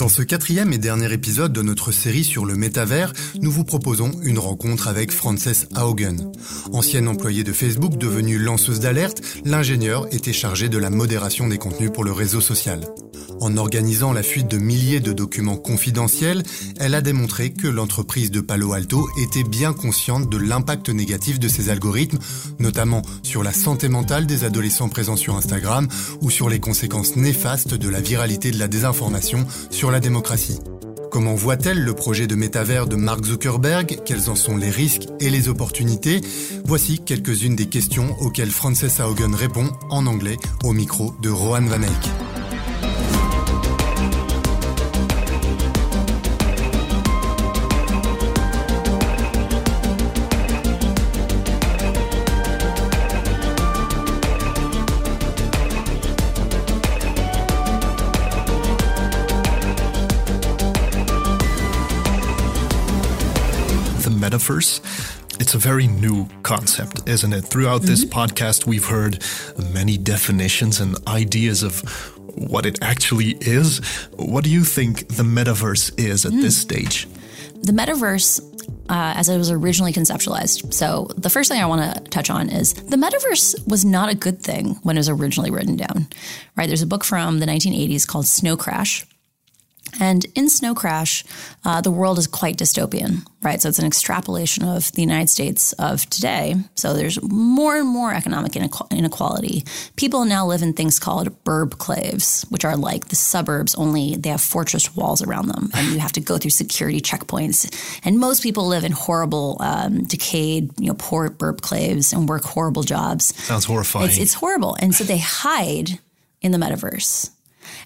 Dans ce quatrième et dernier épisode de notre série sur le métavers, nous vous proposons une rencontre avec Frances Haugen. Ancienne employée de Facebook devenue lanceuse d'alerte, l'ingénieur était chargé de la modération des contenus pour le réseau social. En organisant la fuite de milliers de documents confidentiels, elle a démontré que l'entreprise de Palo Alto était bien consciente de l'impact négatif de ses algorithmes, notamment sur la santé mentale des adolescents présents sur Instagram ou sur les conséquences néfastes de la viralité de la désinformation sur la démocratie. Comment voit-elle le projet de métavers de Mark Zuckerberg? Quels en sont les risques et les opportunités? Voici quelques-unes des questions auxquelles Frances Haugen répond en anglais au micro de Rohan Van Eyck. Metaverse. It's a very new concept, isn't it? Throughout this mm-hmm. podcast, we've heard many definitions and ideas of what it actually is. What do you think the metaverse is at mm. this stage? The metaverse uh, as it was originally conceptualized. So, the first thing I want to touch on is the metaverse was not a good thing when it was originally written down, right? There's a book from the 1980s called Snow Crash, and in Snow Crash, uh, the world is quite dystopian, right? So it's an extrapolation of the United States of today. So there's more and more economic inequality. People now live in things called burbclaves, which are like the suburbs, only they have fortress walls around them, and you have to go through security checkpoints. And most people live in horrible, um, decayed, you know, poor burbclaves and work horrible jobs. Sounds horrifying. It's, it's horrible, and so they hide in the metaverse.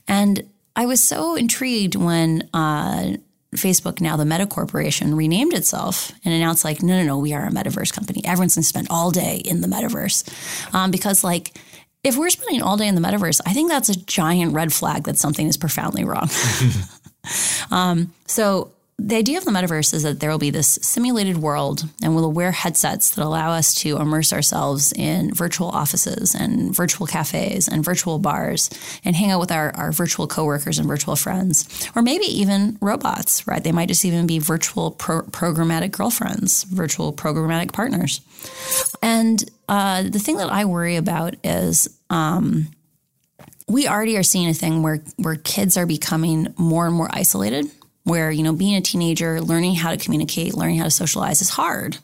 And I was so intrigued when uh, Facebook, now the Meta Corporation, renamed itself and announced, like, no, no, no, we are a metaverse company. Everyone's going to spend all day in the metaverse. Um, because, like, if we're spending all day in the metaverse, I think that's a giant red flag that something is profoundly wrong. um, so the idea of the metaverse is that there will be this simulated world and we'll wear headsets that allow us to immerse ourselves in virtual offices and virtual cafes and virtual bars and hang out with our, our virtual coworkers and virtual friends. Or maybe even robots right? They might just even be virtual pro- programmatic girlfriends virtual programmatic partners. And uh, the thing that i worry about is um, we already are seeing a thing where where kids are becoming more and more isolated where, you know, being a teenager, learning how to communicate, learning how to socialize is hard.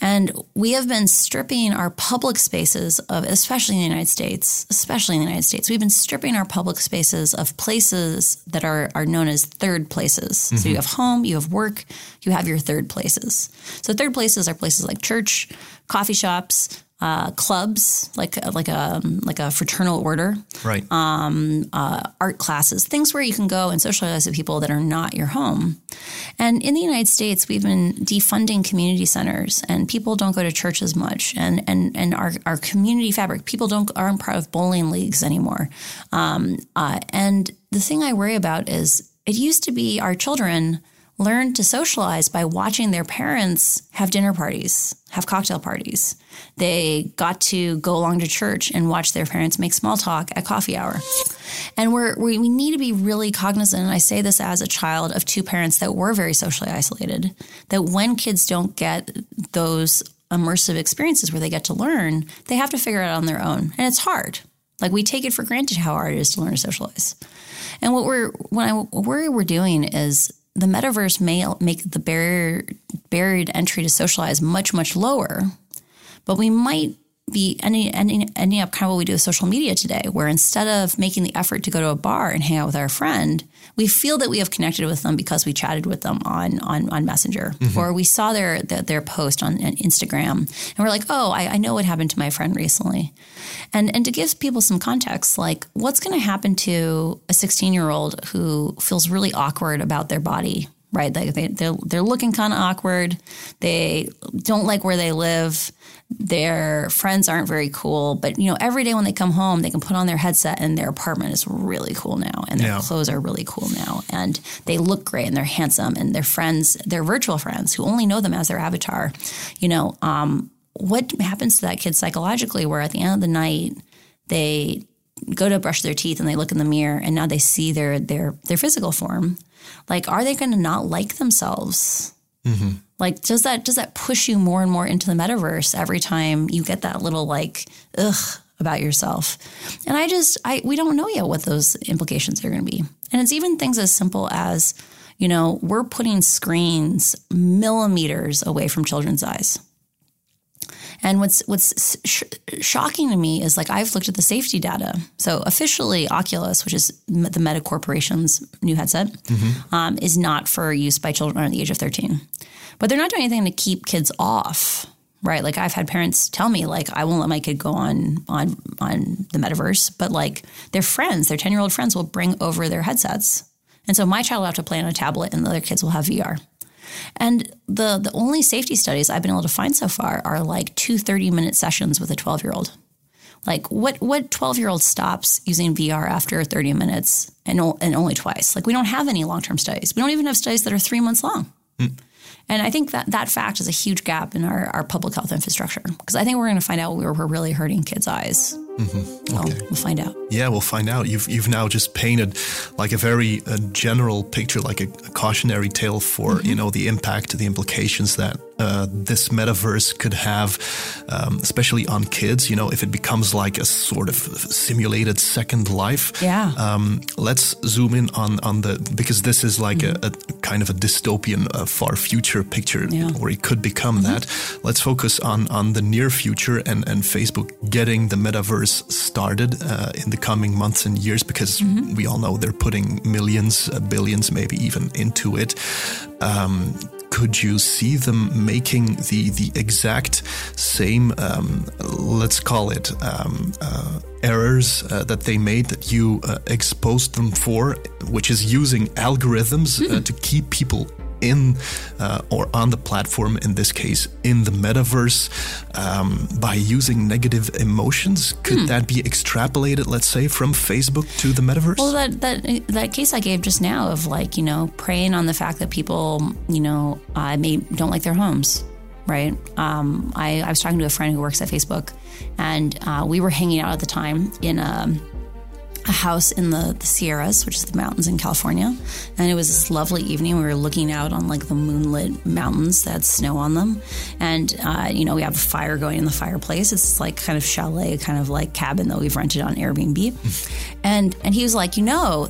And we have been stripping our public spaces of, especially in the United States, especially in the United States, we've been stripping our public spaces of places that are, are known as third places. Mm-hmm. So you have home, you have work, you have your third places. So third places are places like church, coffee shops, uh, clubs, like like a like a fraternal order, right? Um, uh, art classes, things where you can go and socialize with people that are not your home. And in the United States, we've been defunding community centers, and people don't go to church as much. And and and our, our community fabric, people don't aren't part of bowling leagues anymore. Um, uh, and the thing I worry about is it used to be our children learned to socialize by watching their parents have dinner parties, have cocktail parties. They got to go along to church and watch their parents make small talk at coffee hour. And we're, we, we need to be really cognizant, and I say this as a child of two parents that were very socially isolated, that when kids don't get those immersive experiences where they get to learn, they have to figure it out on their own. And it's hard. Like we take it for granted how hard it is to learn to socialize. And what we're what I worry we're doing is the metaverse may make the barrier barrier to entry to socialize much much lower, but we might be ending, ending, ending up kind of what we do with social media today, where instead of making the effort to go to a bar and hang out with our friend, we feel that we have connected with them because we chatted with them on on, on Messenger. Mm-hmm. or we saw their, their, their post on, on, Instagram. And we're like, oh, I, I know what happened to my friend recently, and and to give people some context, like what's going to happen to a 16 year old who feels really awkward about their body right? They, they, they're, they're looking kind of awkward. They don't like where they live. Their friends aren't very cool. But, you know, every day when they come home, they can put on their headset and their apartment is really cool now. And their yeah. clothes are really cool now. And they look great and they're handsome. And their friends, their virtual friends who only know them as their avatar, you know, um, what happens to that kid psychologically where at the end of the night, they go to brush their teeth and they look in the mirror and now they see their their their physical form, like are they going to not like themselves? Mm-hmm. Like does that does that push you more and more into the metaverse every time you get that little like ugh about yourself? And I just I we don't know yet what those implications are going to be. And it's even things as simple as you know, we're putting screens millimeters away from children's eyes. And what's what's sh- shocking to me is like I've looked at the safety data. So officially, Oculus, which is the Meta Corporation's new headset, mm-hmm. um, is not for use by children under the age of thirteen. But they're not doing anything to keep kids off, right? Like I've had parents tell me, like I won't let my kid go on on on the metaverse, but like their friends, their ten year old friends, will bring over their headsets and so my child will have to play on a tablet and the other kids will have VR. And the the only safety studies I've been able to find so far are like two 30 minute sessions with a 12 year old. Like what what 12 year old stops using VR after 30 minutes and, and only twice? Like we don't have any long term studies. We don't even have studies that are three months long. Mm. And I think that that fact is a huge gap in our, our public health infrastructure because I think we're going to find out where we're really hurting kids' eyes. Mm-hmm. Okay. Well, we'll find out. Yeah, we'll find out. You've you've now just painted like a very uh, general picture, like a, a cautionary tale for mm-hmm. you know the impact, the implications that uh, this metaverse could have, um, especially on kids. You know, if it becomes like a sort of simulated second life. Yeah. Um, let's zoom in on on the because this is like mm-hmm. a, a, kind of a dystopian, uh, far future picture, yeah. or it could become mm-hmm. that. Let's focus on on the near future and and Facebook getting the metaverse started uh, in the coming months and years because mm-hmm. we all know they're putting millions, uh, billions, maybe even into it. Um, could you see them making the the exact same um, let's call it um, uh, errors uh, that they made that you uh, exposed them for which is using algorithms mm. to keep people in uh, or on the platform, in this case, in the metaverse, um, by using negative emotions? Could hmm. that be extrapolated, let's say, from Facebook to the metaverse? Well, that, that, that case I gave just now of like, you know, preying on the fact that people, you know, uh, may, don't like their homes right? Um, I, I, was talking to a friend who works at Facebook, and uh, we were hanging out at the time in a a house in the, the, Sierras, which is the mountains in California. And it was this lovely evening. We were looking out on like the moonlit mountains that had snow on them. And, uh, you know, we have a fire going in the fireplace. It's like kind of chalet, kind of like cabin that we've rented on Airbnb. and, and he was like, you know,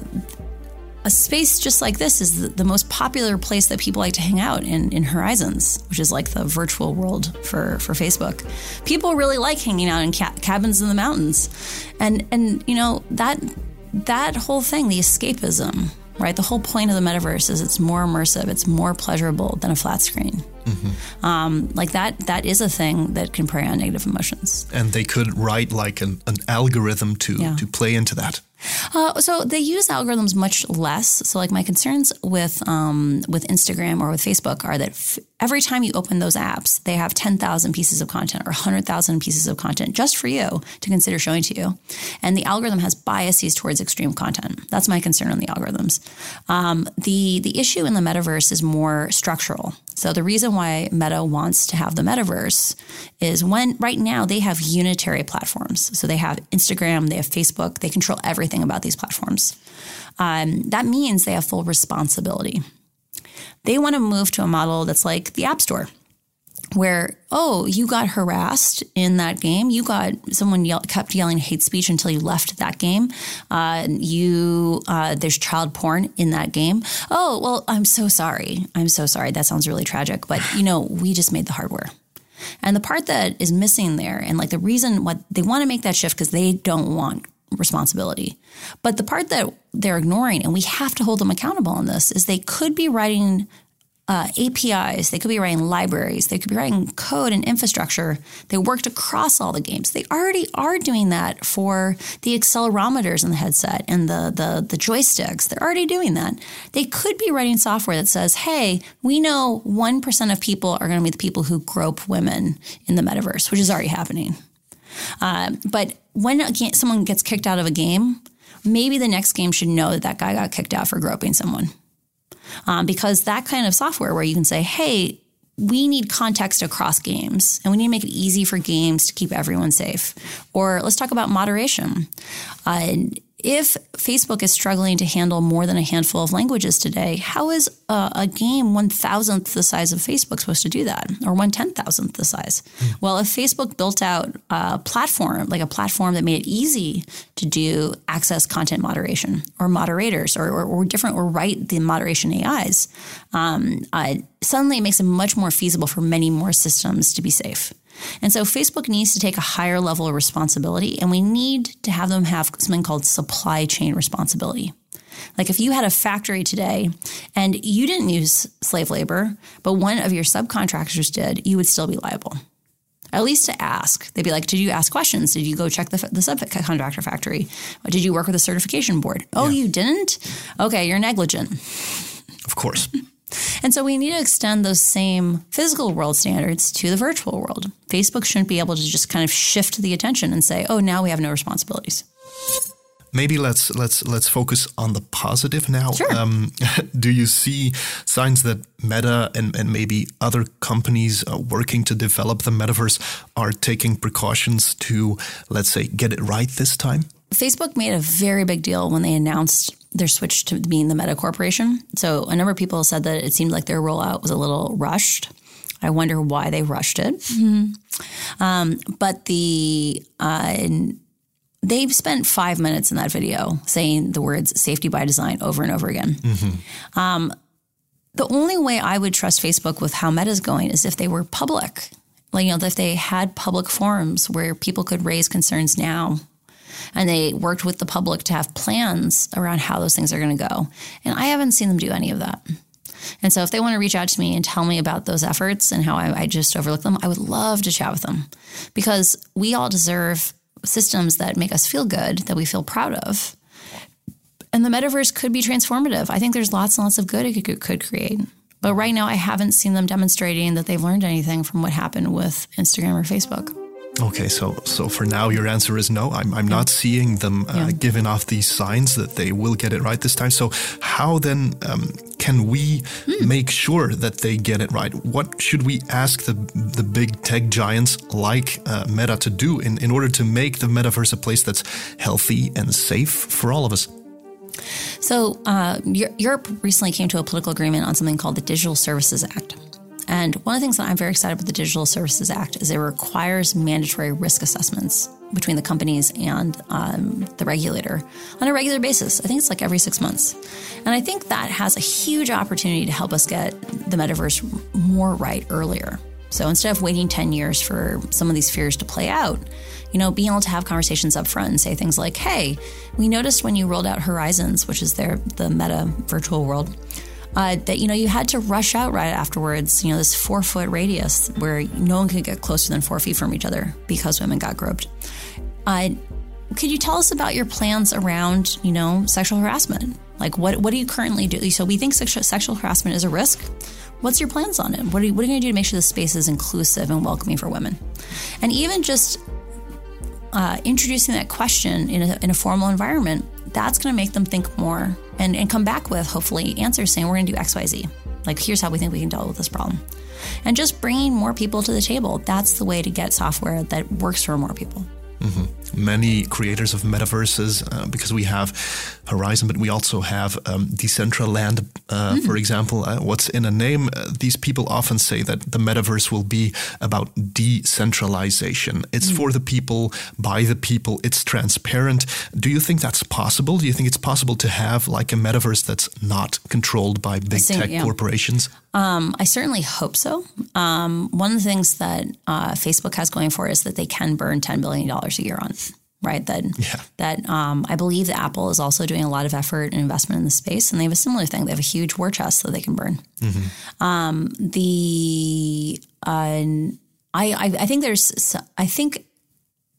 a space just like this is the, the, most popular place that people like to hang out in, in Horizons, which is like the virtual world for, for Facebook. People really like hanging out in ca- cabins in the mountains. And, and, you know, that, that whole thing, the escapism, right? The whole point of the metaverse is it's more immersive, it's more pleasurable than a flat screen. Mm-hmm. Um, like that, that is a thing that can prey on negative emotions. And they could write like an, an algorithm to, yeah. to play into that. Uh, so they use algorithms much less. So like my concerns with um, with Instagram or with Facebook are that f- every time you open those apps, they have ten thousand pieces of content or hundred thousand pieces of content just for you to consider showing to you, and the algorithm has biases towards extreme content. That's my concern on the algorithms. Um, the the issue in the metaverse is more structural. So the reason why Meta wants to have the metaverse is when right now they have unitary platforms. So they have Instagram, they have Facebook, they control everything about these platforms. Um, that means they have full responsibility. They want to move to a model that's like the App Store where oh you got harassed in that game. You got someone yell, kept yelling hate speech until you left that game. Uh, you uh, there's child porn in that game. Oh well i'm so sorry. I'm so sorry. That sounds really tragic but you know we just made the hardware. And the part that is missing there and like the reason what they want to make that shift because they don't want responsibility but the part that they're ignoring and we have to hold them accountable on this is they could be writing uh, APIs, they could be writing libraries, they could be writing code and infrastructure. They worked across all the games. They already are doing that for the accelerometers in the headset and the, the, the joysticks. They're already doing that. They could be writing software that says, hey, we know 1% of people are going to be the people who grope women in the metaverse, which is already happening. Uh, but when someone gets kicked out of a game, maybe the next game should know that that guy got kicked out for groping someone um, because that kind of software where you can say, hey, we need context across games and we need to make it easy for games to keep everyone safe. Or let's talk about moderation. Uh, if Facebook is struggling to handle more than a handful of languages today, how is a, a, game one thousandth the size of Facebook supposed to do that, or one ten thousandth the size? Mm. Well, if Facebook built out a platform like a platform that made it easy to do access content moderation, or moderators, or, or, or different, or write the moderation AIs, um, uh, suddenly it makes it much more feasible for many more systems to be safe. And so Facebook needs to take a higher level of responsibility, and we need to have them have something called supply chain responsibility. Like if you had a factory today and you didn't use slave labor, but one of your subcontractors did, you would still be liable. At least to ask. They'd be like, Did you ask questions? Did you go check the, the subcontractor factory? Did you work with a certification board? Oh, yeah. you didn't? Okay, you're negligent. Of course. And so we need to extend those same physical world standards to the virtual world. Facebook shouldn't be able to just kind of shift the attention and say, "Oh, now we have no responsibilities." Maybe let's let's let's focus on the positive now. Sure. Um, do you see signs that Meta and, and maybe other companies uh, working to develop the metaverse are taking precautions to, let's say, get it right this time? Facebook made a very big deal when they announced their switch to being the Meta Corporation. So a number of people said that it seemed like their rollout was a little rushed. I wonder why they rushed it. Mm-hmm. Um, but the uh, they've spent five minutes in that video saying the words "safety by design" over and over again. Mm-hmm. Um, the only way I would trust Facebook with how Meta's going is if they were public. Like, you know, if they had public forums where people could raise concerns now and they worked with the public to have plans around how those things are going to go. And I haven't seen them do any of that. And so if they want to reach out to me and tell me about those efforts and how I, I just overlook them, I would love to chat with them because we all deserve systems that make us feel good, that we feel proud of. And the metaverse could be transformative. I think there's lots and lots of good it could, could create. But right now, I haven't seen them demonstrating that they've learned anything from what happened with Instagram or Facebook. Okay, so so for now, your answer is no. I'm I'm yeah. not seeing them uh, yeah. giving off these signs that they will get it right this time. So how then um, can we mm. make sure that they get it right? What should we ask the the big tech giants like uh, Meta to do in in order to make the metaverse a place that's healthy and safe for all of us? So uh, Europe recently came to a political agreement on something called the Digital Services Act. And one of the things that I'm very excited about the Digital Services Act is it requires mandatory risk assessments between the companies and um, the regulator on a regular basis. I think it's like every six months. And I think that has a huge opportunity to help us get the metaverse more right earlier. So instead of waiting 10 years for some of these fears to play out, you know, being able to have conversations up front and say things like, hey, we noticed when you rolled out Horizons, which is their the meta virtual world, uh, that you know you had to rush out right afterwards. You know this four foot radius where no one could get closer than four feet from each other because women got groped. Uh, could you tell us about your plans around you know sexual harassment? Like what what do you currently do? So we think sexual, sexual harassment is a risk. What's your plans on it? What are you, what are you going to do to make sure the space is inclusive and welcoming for women? And even just uh, introducing that question in a, in a formal environment, that's going to make them think more and, and come back with hopefully answers saying we're going to do X, Y, Z. Like, here's how we think we can deal with this problem. And just bringing more people to the table. That's the way to get software that works for more people. Mm-hmm. Many creators of metaverses, uh, because we have Horizon, but we also have um, Decentraland, uh, mm. for example. Uh, what's in a name? Uh, these people often say that the metaverse will be about decentralization. It's mm. for the people, by the people, it's transparent. Do you think that's possible? Do you think it's possible to have like a metaverse that's not controlled by big think, tech yeah. corporations? Um, I certainly hope so. Um, one of the things that uh, Facebook has going for it is that they can burn $10 billion a year on right? That yeah. that um, I believe that Apple is also doing a lot of effort and investment in the space, and they have a similar thing. They have a huge war chest that they can burn. Mm-hmm. Um, the uh, I, I I think there's I think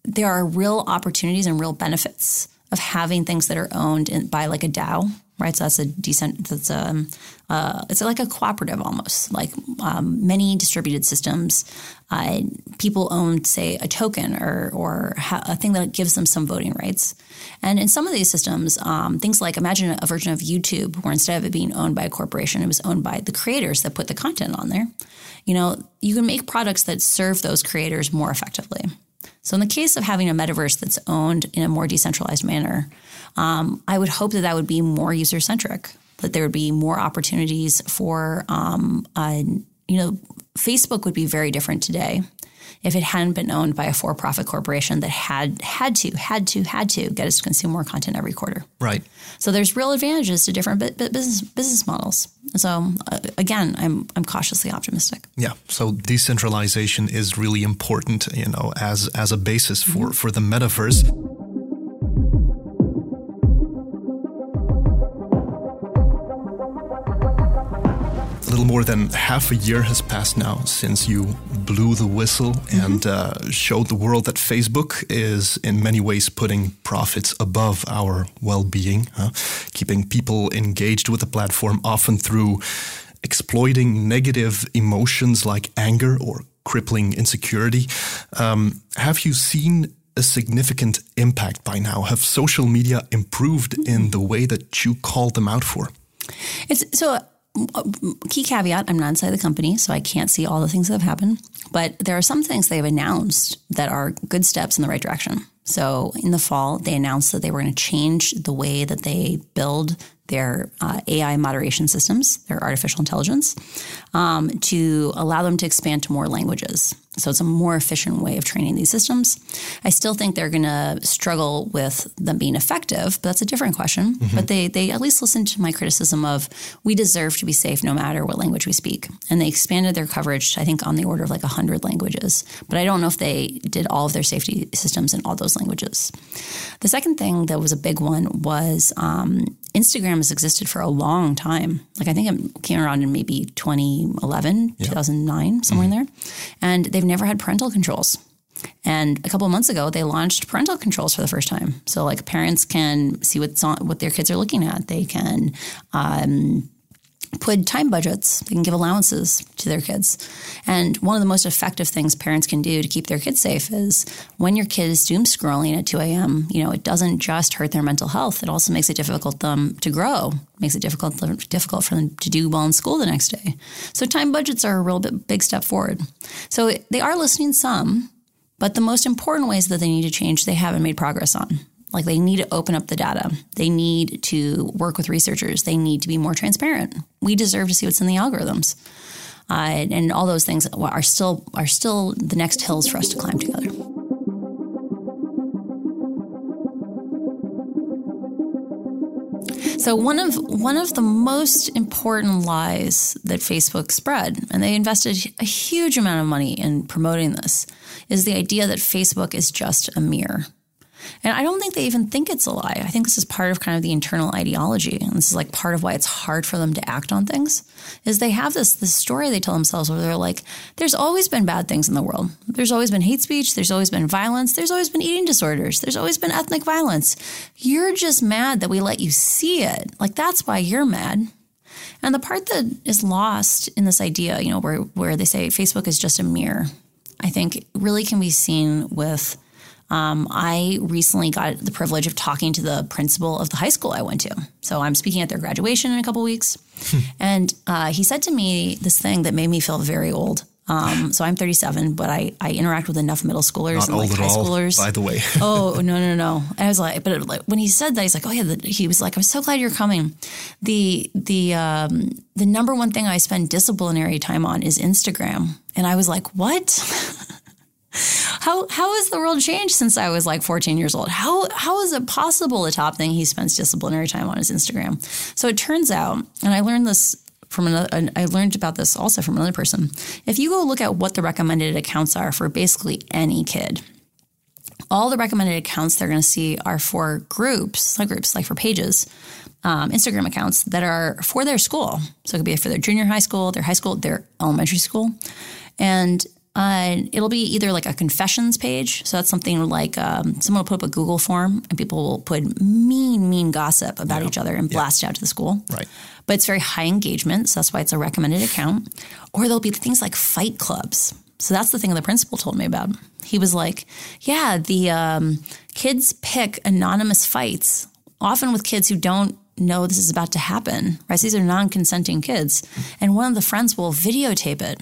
there are real opportunities and real benefits of having things that are owned in, by like a DAO right? So that's a decent. That's a uh, it's like a cooperative almost, like um, many distributed systems. Uh, people own, say, a token or or ha- a thing that gives them some voting rights. And in some of these systems, um, things like imagine a version of YouTube where instead of it being owned by a corporation, it was owned by the creators that put the content on there. You know, you can make products that serve those creators more effectively. So, in the case of having a metaverse that's owned in a more decentralized manner, um, I would hope that that would be more user centric, that there would be more opportunities for, um, uh, you know, Facebook would be very different today if it hadn't been owned by a for-profit corporation that had had to had to had to get us to consume more content every quarter. Right. So there's real advantages to different business business models. So uh, again, I'm I'm cautiously optimistic. Yeah. So decentralization is really important, you know, as as a basis for mm-hmm. for the metaverse. Little more than half a year has passed now since you blew the whistle mm-hmm. and uh, showed the world that Facebook is in many ways putting profits above our well being, huh? keeping people engaged with the platform often through exploiting negative emotions like anger or crippling insecurity. Um, have you seen a significant impact by now? Have social media improved in the way that you called them out for? It's so key caveat I'm not inside the company, so I can't see all the things that have happened. But there are some things they've announced that are good steps in the right direction. So in the fall, they announced that they were going to change the way that they build their uh, AI moderation systems, their artificial intelligence, um, to allow them to expand to more languages. So it's a more efficient way of training these systems. I still think they're going to struggle with them being effective, but that's a different question. Mm-hmm. But they they at least listened to my criticism of we deserve to be safe no matter what language we speak, and they expanded their coverage. I think on the order of like hundred languages, but I don't know if they did all of their safety systems in all those languages. The second thing that was a big one was um, Instagram has existed for a long time. Like I think it came around in maybe 2011, yeah. 2009, somewhere mm-hmm. in there, and they've never had parental controls. And a couple of months ago, they launched parental controls for the first time. So, like, parents can see what's on, what their kids are looking at. They can um, put time budgets. They can give allowances to their kids. And one of the most effective things parents can do to keep their kids safe is when your kid is doom scrolling at 2 a.m., you know, it doesn't just hurt their mental health. It also makes it difficult them to grow, makes it difficult difficult for them to do well in school the next day. So time budgets are a real big step forward. So they are listening some, but the most important ways that they need to change, they haven't made progress on. Like they need to open up the data. They need to work with researchers. They need to be more transparent. We deserve to see what's in the algorithms. Uh, and all those things are still are still the next hills for us to climb together. So one of one of the most important lies that Facebook spread, and they invested a huge amount of money in promoting this, is the idea that Facebook is just a mirror. And I don't think they even think it's a lie. I think this is part of kind of the internal ideology. And this is like part of why it's hard for them to act on things is they have this this story they tell themselves where they're like, there's always been bad things in the world. There's always been hate speech, there's always been violence, there's always been eating disorders, there's always been ethnic violence. You're just mad that we let you see it. Like that's why you're mad. And the part that is lost in this idea, you know, where where they say Facebook is just a mirror, I think really can be seen with um, I recently got the privilege of talking to the principal of the high school I went to. So I'm speaking at their graduation in a couple weeks. Hmm. and uh, he said to me this thing that made me feel very old. Um, so I'm 37, but I, I interact with enough middle schoolers Not and like high all, schoolers. By the way. oh no no no! I was like, but like, when he said that, he's like, oh yeah. The, he was like, I'm so glad you're coming. The the um, the number one thing I spend disciplinary time on is Instagram, and I was like, what? how how has the world changed since I was like 14 years old? How how is it possible the top thing he spends disciplinary time on is Instagram? So it turns out, and I learned this from another, I learned about this also from another person. If you go look at what the recommended accounts are for basically any kid, all the recommended accounts they're going to see are for groups, like groups, like for pages, um, Instagram accounts that are for their school. So it could be for their junior high school, their high school, their elementary school. And Uh, it'll be either like a confessions page. So that's something like um, someone will put up a Google form and people will put mean, mean gossip about Yeah. each other and blast it out to the school. Right. But it's very high engagement. So that's why it's a recommended account. Or there'll be things like fight clubs. So that's the thing the principal told me about. He was like, yeah, the um, kids pick anonymous fights, often with kids who don't know this is about to happen, right? So these are non consenting kids. And one of the friends will videotape it.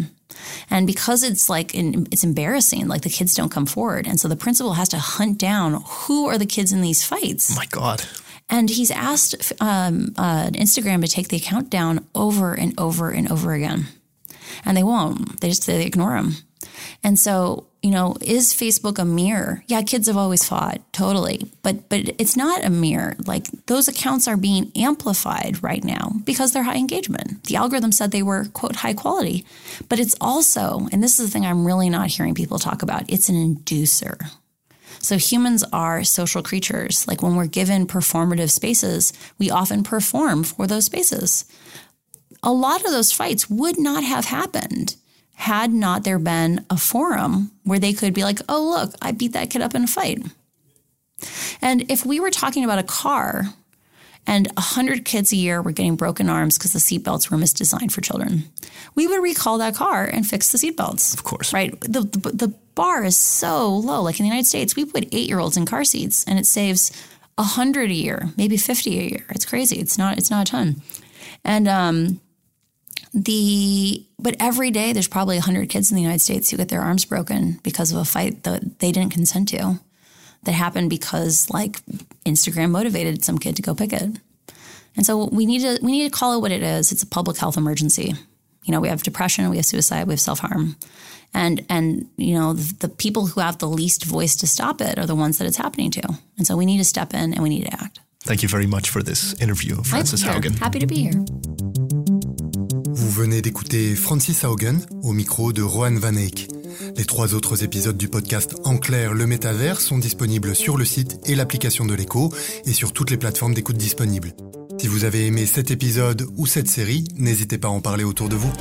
And because it's like it's embarrassing, like the kids don't come forward, and so the principal has to hunt down who are the kids in these fights. Oh My God. And he's asked um, uh, Instagram to take the account down over and over and over again, and they won't. They just they ignore him. And so, you know, is Facebook a mirror? Yeah, kids have always fought, totally. But but it's not a mirror. Like those accounts are being amplified right now because they're high engagement. The algorithm said they were quote high quality. But it's also, and this is the thing I'm really not hearing people talk about, it's an inducer. So humans are social creatures. Like when we're given performative spaces, we often perform for those spaces. A lot of those fights would not have happened had not there been a forum where they could be like, oh, look, I beat that kid up in a fight. And if we were talking about a car and 100 kids a year were getting broken arms because the seatbelts were misdesigned for children, we would recall that car and fix the seatbelts. Of course. Right? The, the, the bar is so low. Like in the United States, we put eight year olds in car seats and it saves 100 a year, maybe 50 a year. It's crazy. It's not, it's not a ton. And, um, the but every day there's probably 100 kids in the united states who get their arms broken because of a fight that they didn't consent to that happened because like instagram motivated some kid to go pick it. And so we need to we need to call it what it is. It's a public health emergency. You know we have depression we have suicide we have self-harm. And and you know the, the people who have the least voice to stop it are the ones that it's happening to. And so we need to step in and we need to act. Thank you very much for this interview, Frances. Haugen. happy to be here venez d'écouter Francis Haugen au micro de Rohan Van Eyck. Les trois autres épisodes du podcast En clair, le métavers sont disponibles sur le site et l'application de l'écho et sur toutes les plateformes d'écoute disponibles. Si vous avez aimé cet épisode ou cette série, n'hésitez pas à en parler autour de vous.